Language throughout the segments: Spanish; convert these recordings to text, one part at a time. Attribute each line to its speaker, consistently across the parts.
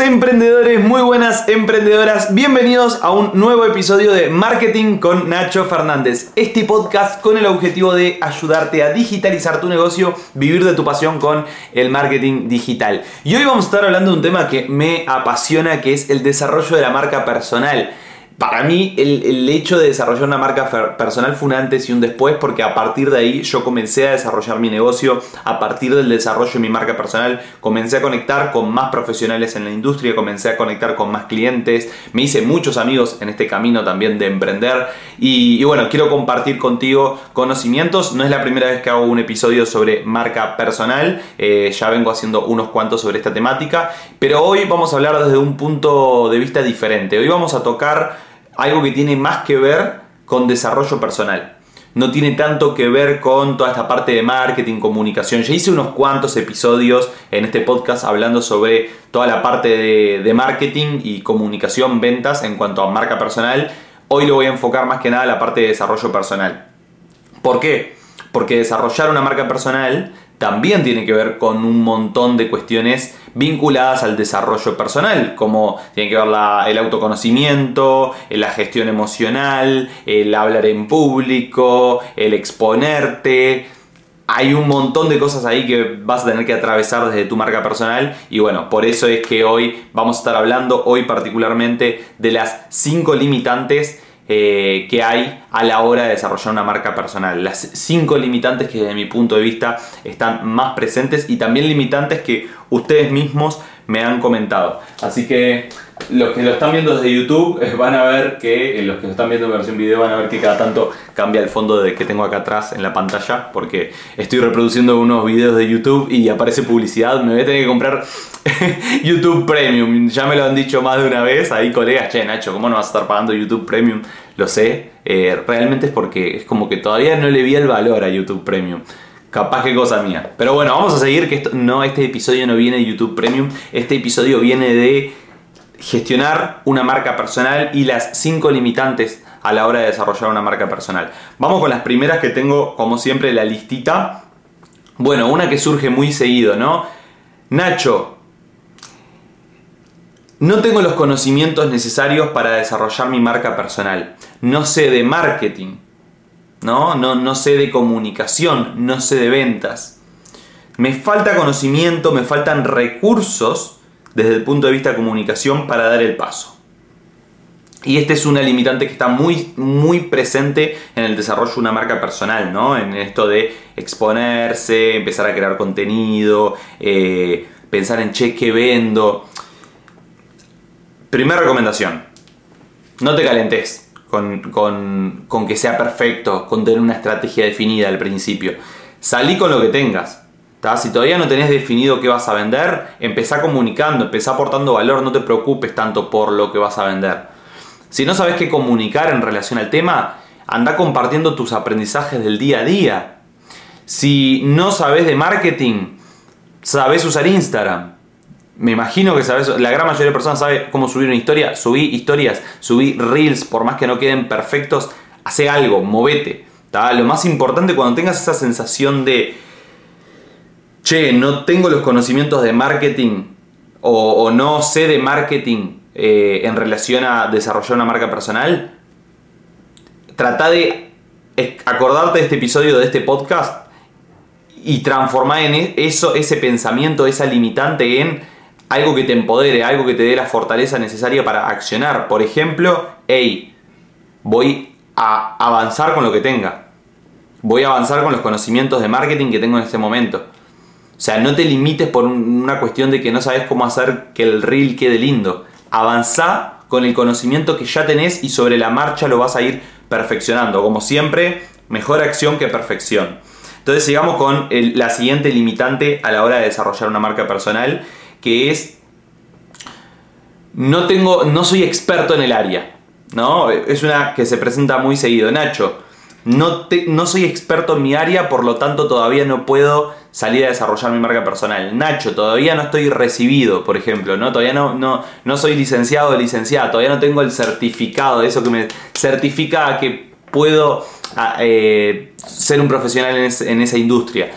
Speaker 1: emprendedores, muy buenas emprendedoras, bienvenidos a un nuevo episodio de Marketing con Nacho Fernández. Este podcast con el objetivo de ayudarte a digitalizar tu negocio, vivir de tu pasión con el marketing digital. Y hoy vamos a estar hablando de un tema que me apasiona, que es el desarrollo de la marca personal para mí el, hecho de desarrollar una marca personal fue un antes y un después porque a partir de ahí yo comencé a desarrollar mi negocio, a partir del desarrollo de mi marca personal comencé a conectar con más profesionales en la industria, comencé a conectar con más clientes, me hice muchos amigos en este camino también de emprender y, bueno, quiero compartir contigo conocimientos, no es la primera vez que hago un episodio sobre marca personal, eh, ya vengo haciendo unos cuantos sobre esta temática, pero hoy vamos a hablar desde un punto de vista diferente, hoy vamos a tocar algo que tiene más que ver con desarrollo personal. No tiene tanto que ver con toda esta parte de marketing, comunicación. Ya hice unos cuantos episodios en este podcast hablando sobre toda la parte de, marketing y comunicación, ventas en cuanto a marca personal. Hoy lo voy a enfocar más que nada en la parte de desarrollo personal. ¿Por qué? Porque desarrollar una marca personal también tiene que ver con un montón de cuestiones vinculadas al desarrollo personal, como tiene que ver el autoconocimiento, la gestión emocional, el hablar en público, el exponerte. Hay un montón de cosas ahí que vas a tener que atravesar desde tu marca personal y bueno, por eso es que hoy vamos a estar hablando, hoy particularmente, de las 5 limitantes eh, que hay a la hora de desarrollar una marca personal. Las cinco limitantes que desde mi punto de vista están más presentes y también limitantes que ustedes mismos me han comentado. Así que los que lo están viendo desde YouTube eh, van a ver que, eh, los que lo están viendo en versión video van a ver que cada tanto cambia el fondo de que tengo acá atrás en la pantalla porque estoy reproduciendo unos videos de YouTube y aparece publicidad. Me voy a tener que comprar YouTube Premium. Ya me lo han dicho más de una vez. Ahí colegas, che Nacho, ¿cómo no vas a estar pagando YouTube Premium? Lo sé. Eh, realmente es porque es como que todavía no le vi el valor a YouTube Premium. Capaz que cosa mía. Pero bueno, vamos a seguir que esto, no, este episodio no viene de YouTube Premium. Este episodio viene de gestionar una marca personal y las 5 limitantes a la hora de desarrollar una marca personal. Vamos con las primeras que tengo, como siempre, la listita. Bueno, una que surge muy seguido, ¿no? Nacho, no tengo los conocimientos necesarios para desarrollar mi marca personal. No sé de marketing. ¿no? No, no sé de comunicación, no sé de ventas. Me falta conocimiento, me faltan recursos desde el punto de vista de comunicación para dar el paso. Y esta es una limitante que está muy, muy presente en el desarrollo de una marca personal, ¿no? En esto de exponerse, empezar a crear contenido, eh, pensar en che, ¿qué vendo? Primera recomendación, no te calentes con, que sea perfecto, con tener una estrategia definida al principio. Salí con lo que tengas. Si todavía no tenés definido qué vas a vender, empezá comunicando, empezá aportando valor, no te preocupes tanto por lo que vas a vender. Si no sabes qué comunicar en relación al tema, anda compartiendo tus aprendizajes del día a día. Si no sabes de marketing, sabes usar Instagram me imagino que sabes, la gran mayoría de personas sabe cómo subir una historia, subí historias, subí reels, por más que no queden perfectos, hace algo, movete. Lo más importante cuando tengas esa sensación de, che, no tengo los conocimientos de marketing o, no sé de marketing eh, en relación a desarrollar una marca personal, trata de acordarte de este episodio, de este podcast y transformar en e-, eso, ese pensamiento, esa limitante en algo que te empodere, algo que te dé la fortaleza necesaria para accionar. Por ejemplo, hey, voy a avanzar con lo que tenga. Voy a avanzar con los conocimientos de marketing que tengo en este momento. O sea, no te limites por una cuestión de que no sabes cómo hacer que el reel quede lindo. Avanza con el conocimiento que ya tenés y sobre la marcha lo vas a ir perfeccionando. Como siempre, mejor acción que perfección. Entonces sigamos con la siguiente limitante a la hora de desarrollar una marca personal que es no tengo no soy experto en el área, ¿no? Es una que se presenta muy seguido, Nacho. No, no soy experto en mi área, por lo tanto todavía no puedo salir a desarrollar mi marca personal. Nacho, todavía no estoy recibido, por ejemplo, ¿no? Todavía no, no, no soy licenciado o licenciada, todavía no tengo el certificado, eso que me certifica que puedo eh, ser un profesional en, esa industria.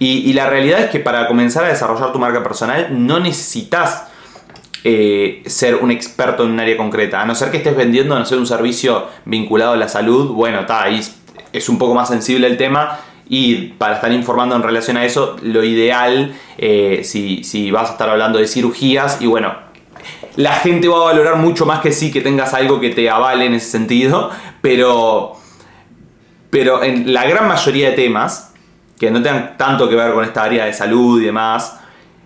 Speaker 1: Y, la realidad es que para comenzar a desarrollar tu marca personal no necesitas eh, ser un experto en un área concreta. A no ser que estés vendiendo, no sé, un servicio vinculado a la salud, bueno, está ahí es un poco más sensible el tema y para estar informando en relación a eso, lo ideal, eh, si, si, vas a estar hablando de cirugías, y bueno, la gente va a valorar mucho más que sí que tengas algo que te avale en ese sentido, pero, pero en la gran mayoría de temas, que no tengan tanto que ver con esta área de salud y demás,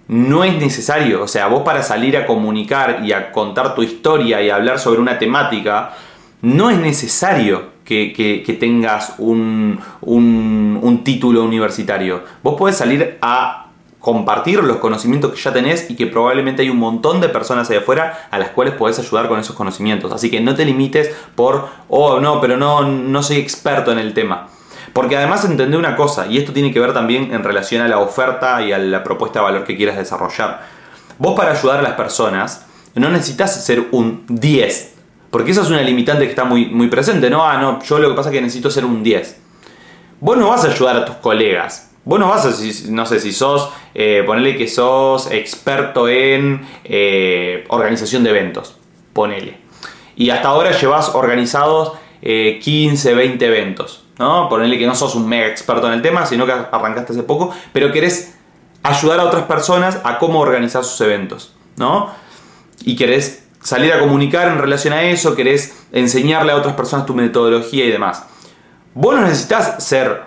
Speaker 1: no es necesario. O sea, vos para salir a comunicar y a contar tu historia y hablar sobre una temática, no es necesario que, tengas un, un, título universitario. Vos podés salir a compartir los conocimientos que ya tenés y que probablemente hay un montón de personas ahí afuera a las cuales podés ayudar con esos conocimientos. Así que no te limites por, oh, no, pero no, no soy experto en el tema. Porque además entendé una cosa, y esto tiene que ver también en relación a la oferta y a la propuesta de valor que quieras desarrollar. Vos para ayudar a las personas no necesitas ser un 10 porque esa es una limitante que está muy, muy presente, ¿no? Ah, no, yo lo que pasa es que necesito ser un 10. Vos no vas a ayudar a tus colegas. Vos no vas a, no sé, si sos, eh, ponele que sos experto en eh, organización de eventos, ponele. Y hasta ahora llevas organizados 15, eh, 20 eventos, ¿no? Ponele que no sos un mega experto en el tema, sino que arrancaste hace poco, pero querés ayudar a otras personas a cómo organizar sus eventos, ¿no? Y querés salir a comunicar en relación a eso, querés enseñarle a otras personas tu metodología y demás. Vos no necesitas ser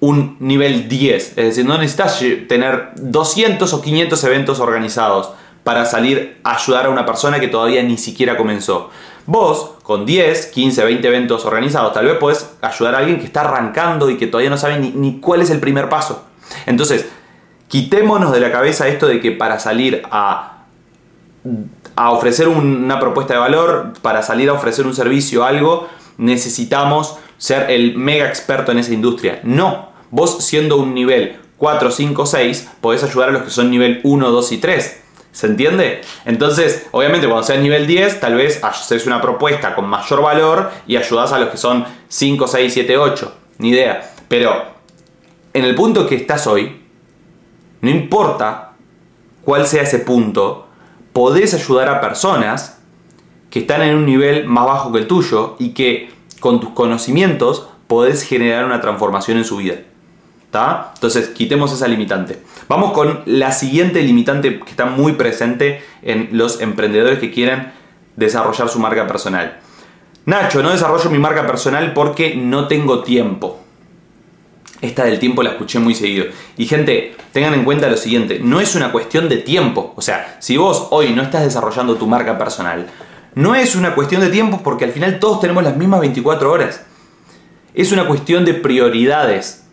Speaker 1: un nivel 10, es decir, no necesitas tener 200 o 500 eventos organizados para salir a ayudar a una persona que todavía ni siquiera comenzó. Vos, con 10, 15, 20 eventos organizados, tal vez podés ayudar a alguien que está arrancando y que todavía no sabe ni, ni cuál es el primer paso. Entonces, quitémonos de la cabeza esto de que para salir a a ofrecer una propuesta de valor, para salir a ofrecer un servicio algo, necesitamos ser el mega experto en esa industria. No, vos siendo un nivel 4, 5, 6, podés ayudar a los que son nivel 1, 2 y 3. ¿Se entiende? Entonces, obviamente cuando seas nivel 10, tal vez haces una propuesta con mayor valor y ayudas a los que son 5, 6, 7, 8. Ni idea. Pero en el punto que estás hoy, no importa cuál sea ese punto, podés ayudar a personas que están en un nivel más bajo que el tuyo y que con tus conocimientos podés generar una transformación en su vida. ¿Está? Entonces, quitemos esa limitante. Vamos con la siguiente limitante que está muy presente en los emprendedores que quieren desarrollar su marca personal. Nacho, no desarrollo mi marca personal porque no tengo tiempo. Esta del tiempo la escuché muy seguido. Y gente, tengan en cuenta lo siguiente, no es una cuestión de tiempo. O sea, si vos hoy no estás desarrollando tu marca personal, no es una cuestión de tiempo porque al final todos tenemos las mismas 24 horas. Es una cuestión de prioridades.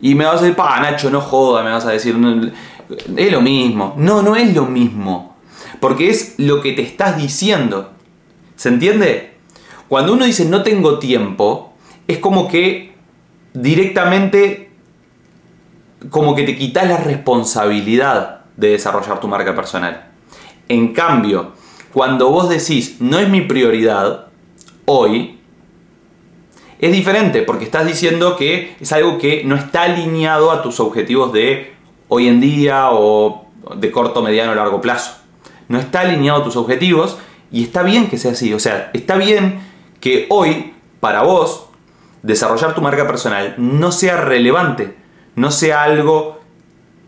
Speaker 1: Y me vas a decir, pa, Nacho, no joda, me vas a decir, es lo mismo. No, no es lo mismo. Porque es lo que te estás diciendo. ¿Se entiende? Cuando uno dice no tengo tiempo, es como que directamente como que te quitas la responsabilidad de desarrollar tu marca personal. En cambio, cuando vos decís no es mi prioridad hoy, es diferente porque estás diciendo que es algo que no está alineado a tus objetivos de hoy en día o de corto, mediano o largo plazo. No está alineado a tus objetivos y está bien que sea así. O sea, está bien que hoy, para vos, desarrollar tu marca personal no sea relevante, no sea algo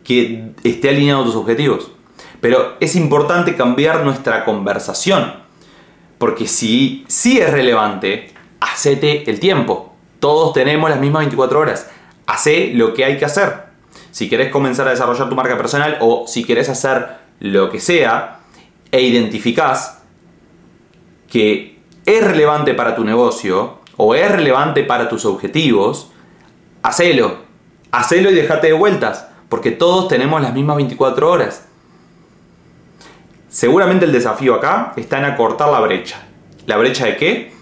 Speaker 1: que esté alineado a tus objetivos. Pero es importante cambiar nuestra conversación, porque si sí es relevante, hacete el tiempo. Todos tenemos las mismas 24 horas. Hacé lo que hay que hacer. Si querés comenzar a desarrollar tu marca personal o si querés hacer lo que sea e identificás que es relevante para tu negocio, o es relevante para tus objetivos, hacelo. Hacelo y déjate de vueltas, porque todos tenemos las mismas 24 horas. Seguramente el desafío acá está en acortar la brecha. ¿La brecha de qué?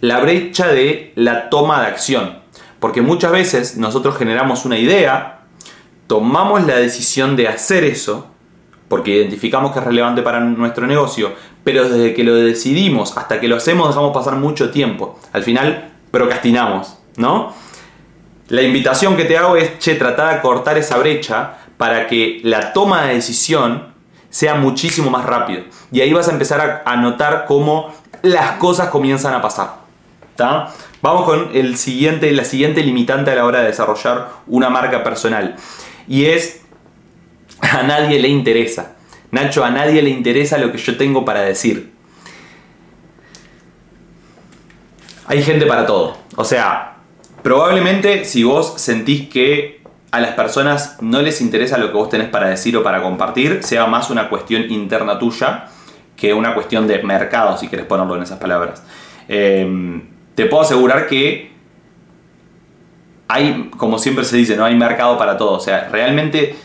Speaker 1: La brecha de la toma de acción. Porque muchas veces nosotros generamos una idea, tomamos la decisión de hacer eso, porque identificamos que es relevante para nuestro negocio, pero desde que lo decidimos hasta que lo hacemos dejamos pasar mucho tiempo. Al final procrastinamos, ¿no? La invitación que te hago es, che, tratar de cortar esa brecha para que la toma de decisión sea muchísimo más rápido. Y ahí vas a empezar a, notar cómo las cosas comienzan a pasar. Vamos con el siguiente, la siguiente limitante a la hora de desarrollar una marca personal. Y es, a nadie le interesa. Nacho, a nadie le interesa lo que yo tengo para decir. Hay gente para todo. O sea, probablemente si vos sentís que a las personas no les interesa lo que vos tenés para decir o para compartir, sea más una cuestión interna tuya que una cuestión de mercado, si quieres ponerlo en esas palabras. Em, te puedo asegurar que hay, como siempre se dice, no hay mercado para todo. O sea, realmente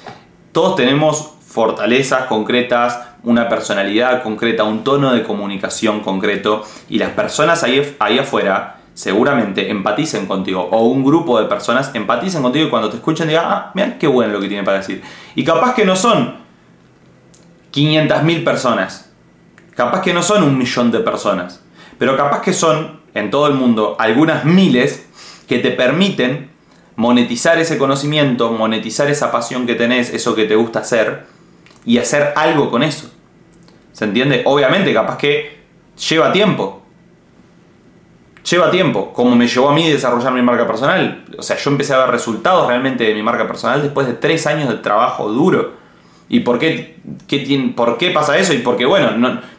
Speaker 1: todos tenemos fortalezas concretas, una personalidad concreta, un tono de comunicación concreto y las personas ahí, ahí afuera seguramente empaticen contigo o un grupo de personas empaticen contigo y cuando te escuchen digan, ah, mira qué bueno lo que tiene para decir. Y capaz que no son 500.000 personas, capaz que no son un millón de personas, pero capaz que son en todo el mundo algunas miles que te permiten monetizar ese conocimiento, monetizar esa pasión que tenés, eso que te gusta hacer y hacer algo con eso. ¿Se entiende? Obviamente, capaz que lleva tiempo, lleva tiempo, como me llevó a mí desarrollar mi marca personal. O sea, yo empecé a ver resultados realmente de mi marca personal después de tres años de trabajo duro. ¿Y por qué, qué por qué pasa eso? Y porque, bueno,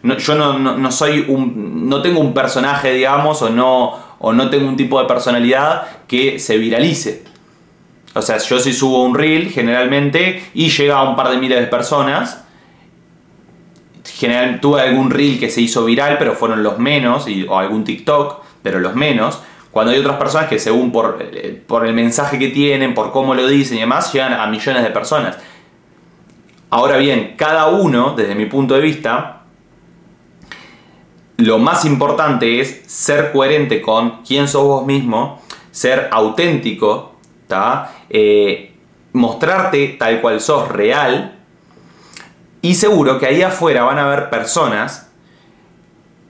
Speaker 1: no, yo no, soy un. no tengo un personaje, digamos, o no, o no tengo un tipo de personalidad que se viralice. O sea, yo sí subo un reel generalmente y llega a un par de miles de personas. General, tuve algún reel que se hizo viral, pero fueron los menos, y, o algún TikTok pero los menos, cuando hay otras personas que según por, eh, por el mensaje que tienen, por cómo lo dicen y demás, llegan a millones de personas. Ahora bien, cada uno, desde mi punto de vista, lo más importante es ser coherente con quién sos vos mismo, ser auténtico, eh, mostrarte tal cual sos real, y seguro que ahí afuera van a haber personas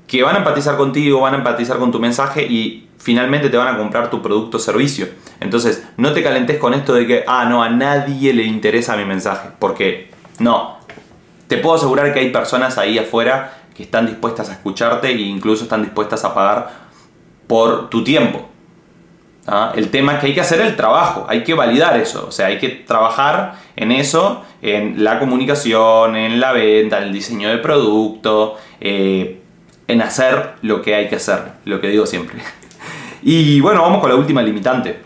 Speaker 1: que van a empatizar contigo, van a empatizar con tu mensaje y finalmente te van a comprar tu producto o servicio. Entonces, no te calentes con esto de que, ah, no, a nadie le interesa mi mensaje, porque no. Te puedo asegurar que hay personas ahí afuera que están dispuestas a escucharte e incluso están dispuestas a pagar por tu tiempo. ¿Ah? El tema es que hay que hacer el trabajo, hay que validar eso, o sea, hay que trabajar en eso, en la comunicación, en la venta, en el diseño de producto, eh, en hacer lo que hay que hacer, lo que digo siempre. Y bueno, vamos con la última limitante.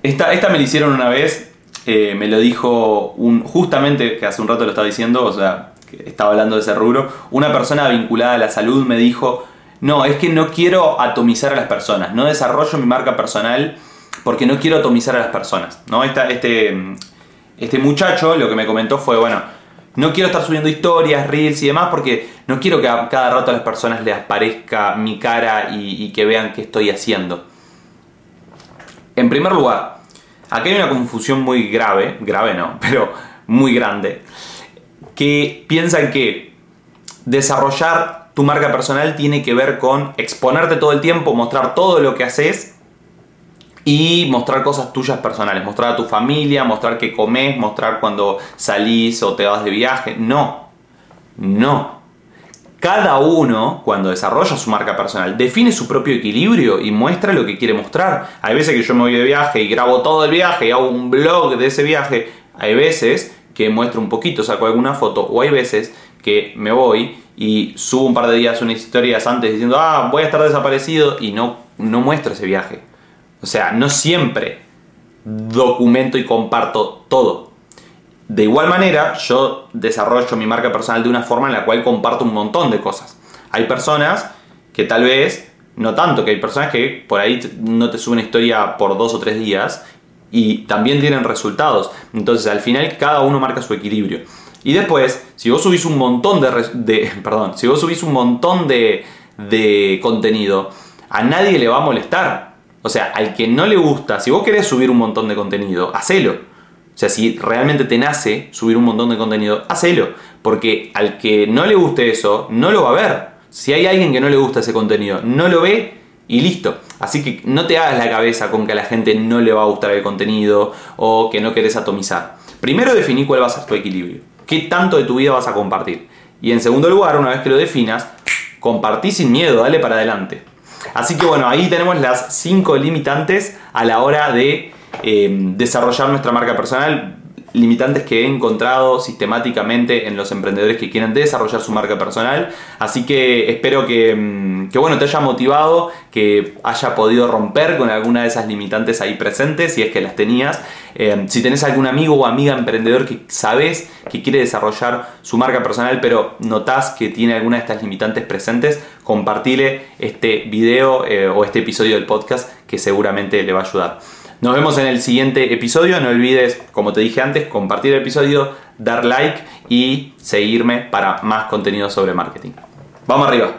Speaker 1: Esta, esta me la hicieron una vez, eh, me lo dijo un, justamente, que hace un rato lo estaba diciendo, o sea, estaba hablando de ese rubro, una persona vinculada a la salud me dijo, no, es que no quiero atomizar a las personas, no desarrollo mi marca personal porque no quiero atomizar a las personas. ¿no? este, este muchacho lo que me comentó fue, bueno, no quiero estar subiendo historias, reels y demás porque no quiero que a cada rato a las personas les aparezca mi cara y, que vean qué estoy haciendo. En primer lugar, aquí hay una confusión muy grave, grave no, pero muy grande, que piensan que desarrollar tu marca personal tiene que ver con exponerte todo el tiempo, mostrar todo lo que haces y mostrar cosas tuyas personales, mostrar a tu familia, mostrar qué comes, mostrar cuando salís o te vas de viaje. No, no. Cada uno, cuando desarrolla su marca personal, define su propio equilibrio y muestra lo que quiere mostrar. Hay veces que yo me voy de viaje y grabo todo el viaje y hago un blog de ese viaje. Hay veces que muestro un poquito, saco alguna foto, o hay veces que me voy y subo un par de días unas historias antes diciendo, ah, voy a estar desaparecido y no, no muestro ese viaje. O sea, no siempre documento y comparto todo. De igual manera, yo desarrollo mi marca personal de una forma en la cual comparto un montón de cosas. Hay personas que tal vez, no tanto, que hay personas que por ahí no te suben historia por dos o tres días y también tienen resultados. Entonces, al final, cada uno marca su equilibrio. Y después, si vos subís un montón de, de perdón, si vos subís un montón de, de contenido, a nadie le va a molestar o sea, al que no le gusta, si vos querés subir un montón de contenido, hacelo. O sea, si realmente te nace subir un montón de contenido, hacelo. Porque al que no le guste eso, no lo va a ver. Si hay alguien que no le gusta ese contenido, no lo ve y listo. Así que no te hagas la cabeza con que a la gente no le va a gustar el contenido o que no querés atomizar. Primero definí cuál va a ser tu equilibrio. ¿Qué tanto de tu vida vas a compartir? Y en segundo lugar, una vez que lo definas, compartí sin miedo, dale para adelante. Así que bueno, ahí tenemos las cinco limitantes a la hora de eh, desarrollar nuestra marca personal limitantes que he encontrado sistemáticamente en los emprendedores que quieren desarrollar su marca personal. Así que espero que, mm, bueno, te haya motivado, que haya podido romper con alguna de esas limitantes ahí presentes, si es que las tenías. Eh, si tenés algún amigo o amiga emprendedor que sabes que quiere desarrollar su marca personal, pero notás que tiene alguna de estas limitantes presentes, compartile este video eh, o este episodio del podcast que seguramente le va a ayudar. Nos vemos en el siguiente episodio. No olvides, como te dije antes, compartir el episodio, dar like y seguirme para más contenido sobre marketing. Vamos arriba.